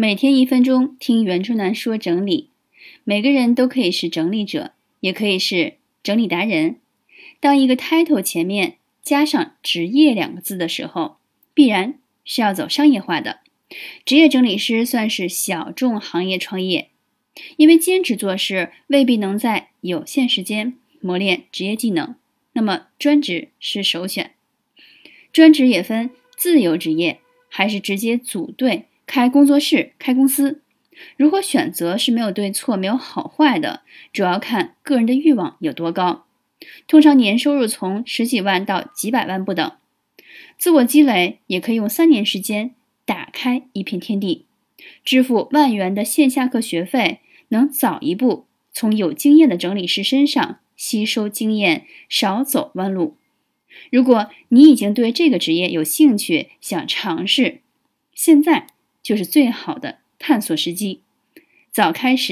每天一分钟听袁春楠说整理。每个人都可以是整理者，也可以是整理达人。当一个 title 前面加上“职业”两个字的时候，必然是要走商业化的。职业整理师算是小众行业创业，因为兼职做事未必能在有限时间磨练职业技能，那么专职是首选。专职也分自由职业，还是直接组队开工作室、开公司。如何选择是没有对错、没有好坏的，主要看个人的欲望有多高。通常年收入从十几万到几百万不等。自我积累也可以用三年时间打开一片天地，支付万元的线下课学费，能早一步从有经验的整理师身上吸收经验，少走弯路。如果你已经对这个职业有兴趣，想尝试，现在就是最好的探索时机，早开始。